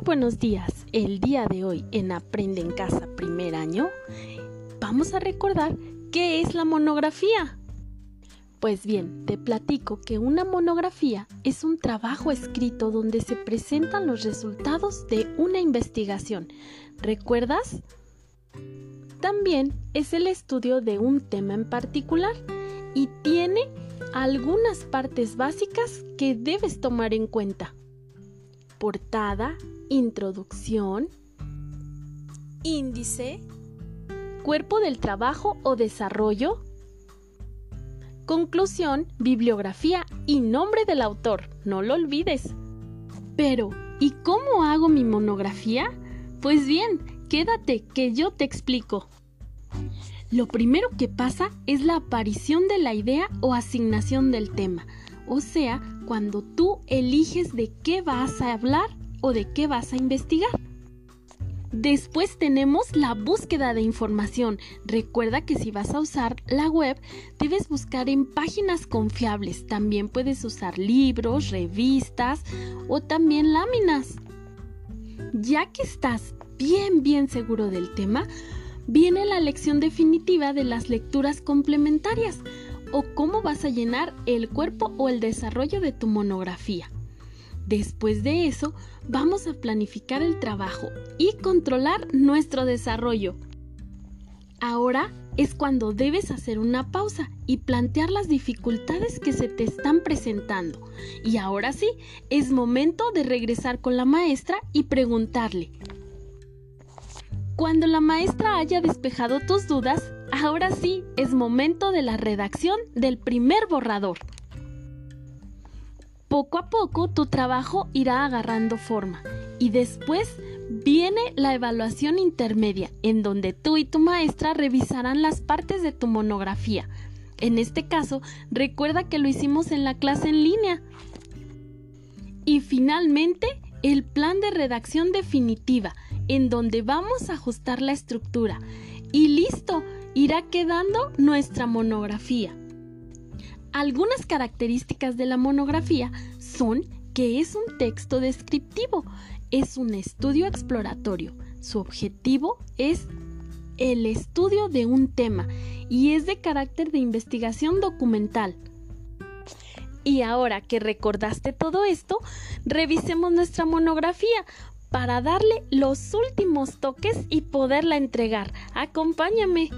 Muy buenos días. El día de hoy en Aprende en Casa primer año vamos a recordar qué es la monografía. Pues bien, te platico que una monografía es un trabajo escrito donde se presentan los resultados de una investigación. ¿Recuerdas? También es el estudio de un tema en particular y tiene algunas partes básicas que debes tomar en cuenta portada, introducción, índice, cuerpo del trabajo o desarrollo, conclusión, bibliografía y nombre del autor, no lo olvides. Pero, ¿y cómo hago mi monografía? Pues bien, quédate que yo te explico. Lo primero que pasa es la aparición de la idea o asignación del tema o sea, cuando tú eliges de qué vas a hablar o de qué vas a investigar. Después tenemos la búsqueda de información. Recuerda que si vas a usar la web, debes buscar en páginas confiables. También puedes usar libros, revistas o también láminas. Ya que estás bien, bien seguro del tema, viene la lección definitiva de las lecturas complementarias o cómo vas a llenar el cuerpo o el desarrollo de tu monografía. Después de eso, vamos a planificar el trabajo y controlar nuestro desarrollo. Ahora es cuando debes hacer una pausa y plantear las dificultades que se te están presentando. Y ahora sí, es momento de regresar con la maestra y preguntarle. Cuando la maestra haya despejado tus dudas, Ahora sí, es momento de la redacción del primer borrador. Poco a poco tu trabajo irá agarrando forma y después viene la evaluación intermedia en donde tú y tu maestra revisarán las partes de tu monografía. En este caso, recuerda que lo hicimos en la clase en línea. Y finalmente, el plan de redacción definitiva, en donde vamos a ajustar la estructura. Y listo, irá quedando nuestra monografía. Algunas características de la monografía son que es un texto descriptivo, es un estudio exploratorio. Su objetivo es el estudio de un tema y es de carácter de investigación documental. Y ahora que recordaste todo esto, revisemos nuestra monografía para darle los últimos toques y poderla entregar. Acompáñame.